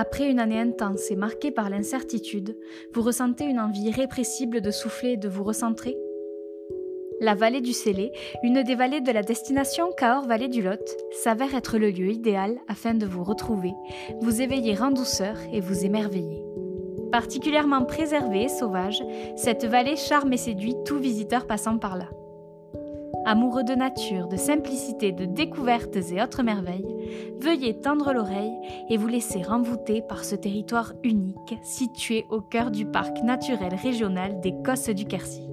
Après une année intense et marquée par l'incertitude, vous ressentez une envie irrépressible de souffler et de vous recentrer? La vallée du Célé, une des vallées de la destination Cahors-Vallée du Lot, s'avère être le lieu idéal afin de vous retrouver, vous éveiller en douceur et vous émerveiller. Particulièrement préservée et sauvage, cette vallée charme et séduit tout visiteur passant par là. Amoureux de nature, de simplicité, de découvertes et autres merveilles, veuillez tendre l'oreille et vous laisser envoûter par ce territoire unique situé au cœur du parc naturel régional des Cosses du Quercy.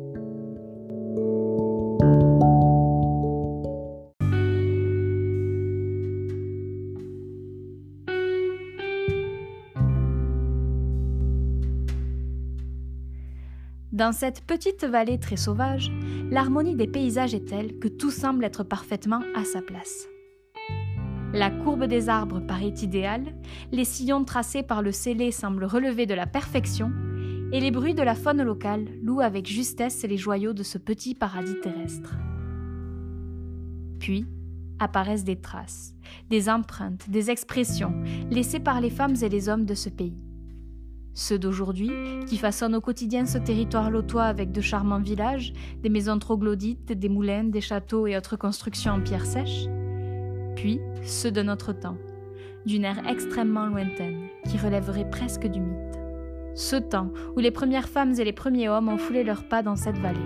Dans cette petite vallée très sauvage, l'harmonie des paysages est telle que tout semble être parfaitement à sa place. La courbe des arbres paraît idéale, les sillons tracés par le scellé semblent relever de la perfection, et les bruits de la faune locale louent avec justesse les joyaux de ce petit paradis terrestre. Puis apparaissent des traces, des empreintes, des expressions laissées par les femmes et les hommes de ce pays ceux d'aujourd'hui, qui façonnent au quotidien ce territoire lotois avec de charmants villages, des maisons troglodytes, des moulins, des châteaux et autres constructions en pierre sèche, puis ceux de notre temps, d'une ère extrêmement lointaine, qui relèverait presque du mythe. Ce temps où les premières femmes et les premiers hommes ont foulé leurs pas dans cette vallée.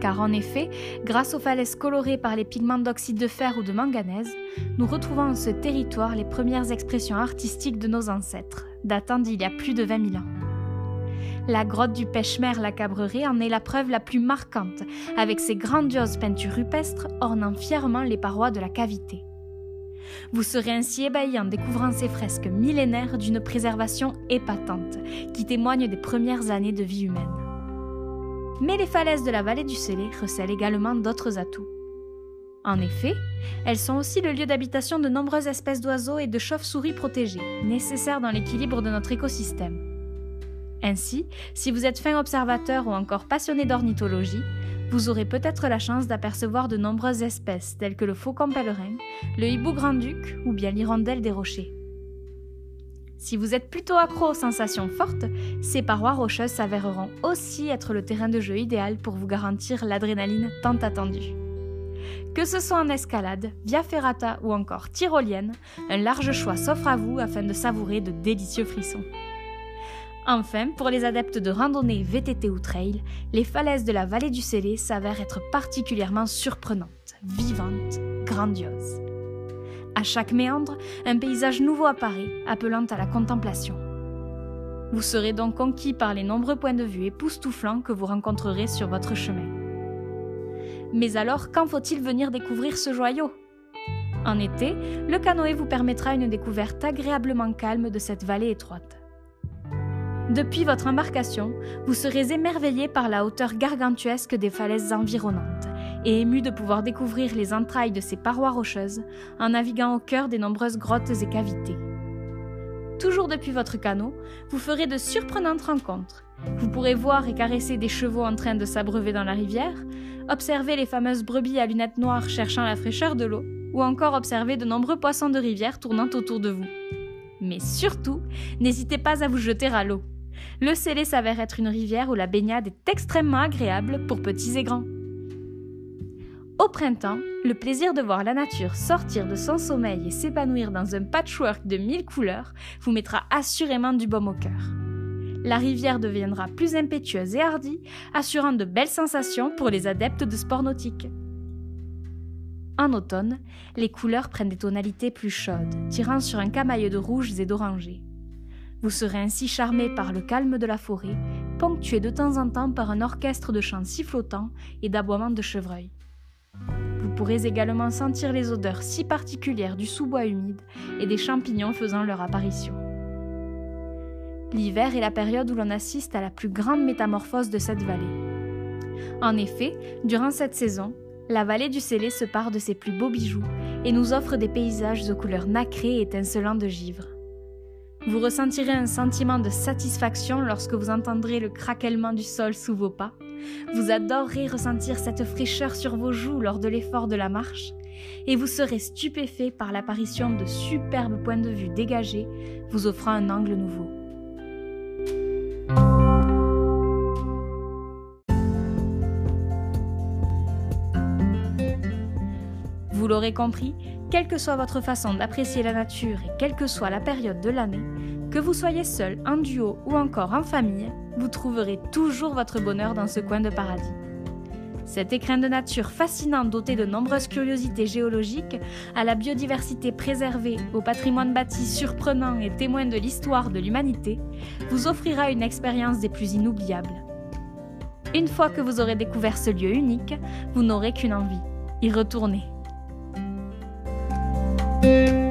Car en effet, grâce aux falaises colorées par les pigments d'oxyde de fer ou de manganèse, nous retrouvons en ce territoire les premières expressions artistiques de nos ancêtres, datant d'il y a plus de 20 000 ans. La grotte du Pêche-Mer la Cabrerie en est la preuve la plus marquante, avec ses grandioses peintures rupestres ornant fièrement les parois de la cavité. Vous serez ainsi ébahi en découvrant ces fresques millénaires d'une préservation épatante, qui témoignent des premières années de vie humaine. Mais les falaises de la vallée du Célé recèlent également d'autres atouts. En effet, elles sont aussi le lieu d'habitation de nombreuses espèces d'oiseaux et de chauves-souris protégées, nécessaires dans l'équilibre de notre écosystème. Ainsi, si vous êtes fin observateur ou encore passionné d'ornithologie, vous aurez peut-être la chance d'apercevoir de nombreuses espèces telles que le faucon pèlerin, le hibou grand-duc ou bien l'hirondelle des rochers. Si vous êtes plutôt accro aux sensations fortes, ces parois rocheuses s'avéreront aussi être le terrain de jeu idéal pour vous garantir l'adrénaline tant attendue. Que ce soit en escalade, via ferrata ou encore tyrolienne, un large choix s'offre à vous afin de savourer de délicieux frissons. Enfin, pour les adeptes de randonnée, VTT ou trail, les falaises de la vallée du Célé s'avèrent être particulièrement surprenantes, vivantes, grandioses. À chaque méandre, un paysage nouveau apparaît, appelant à la contemplation. Vous serez donc conquis par les nombreux points de vue époustouflants que vous rencontrerez sur votre chemin. Mais alors, quand faut-il venir découvrir ce joyau? En été, le canoë vous permettra une découverte agréablement calme de cette vallée étroite. Depuis votre embarcation, vous serez émerveillé par la hauteur gargantuesque des falaises environnantes et ému de pouvoir découvrir les entrailles de ces parois rocheuses en naviguant au cœur des nombreuses grottes et cavités. Toujours depuis votre canot, vous ferez de surprenantes rencontres. Vous pourrez voir et caresser des chevaux en train de s'abreuver dans la rivière, observer les fameuses brebis à lunettes noires cherchant la fraîcheur de l'eau, ou encore observer de nombreux poissons de rivière tournant autour de vous. Mais surtout, n'hésitez pas à vous jeter à l'eau. Le Célé s'avère être une rivière où la baignade est extrêmement agréable pour petits et grands. Au printemps, le plaisir de voir la nature sortir de son sommeil et s'épanouir dans un patchwork de mille couleurs vous mettra assurément du baume au cœur. La rivière deviendra plus impétueuse et hardie, assurant de belles sensations pour les adeptes de sport nautique. En automne, les couleurs prennent des tonalités plus chaudes, tirant sur un camailleux de rouges et d'orangés. Vous serez ainsi charmé par le calme de la forêt, ponctué de temps en temps par un orchestre de chants sifflotants et d'aboiements de chevreuils. Pourrez également sentir les odeurs si particulières du sous-bois humide et des champignons faisant leur apparition. L'hiver est la période où l'on assiste à la plus grande métamorphose de cette vallée. En effet, durant cette saison, la vallée du Célé se part de ses plus beaux bijoux et nous offre des paysages aux couleurs nacrées et étincelants de givre. Vous ressentirez un sentiment de satisfaction lorsque vous entendrez le craquellement du sol sous vos pas. Vous adorerez ressentir cette fraîcheur sur vos joues lors de l'effort de la marche. Et vous serez stupéfait par l'apparition de superbes points de vue dégagés vous offrant un angle nouveau. Vous l'aurez compris, quelle que soit votre façon d'apprécier la nature et quelle que soit la période de l'année, que vous soyez seul, en duo ou encore en famille, vous trouverez toujours votre bonheur dans ce coin de paradis. Cet écrin de nature fascinant doté de nombreuses curiosités géologiques, à la biodiversité préservée, au patrimoine bâti surprenant et témoin de l'histoire de l'humanité, vous offrira une expérience des plus inoubliables. Une fois que vous aurez découvert ce lieu unique, vous n'aurez qu'une envie, y retourner. Música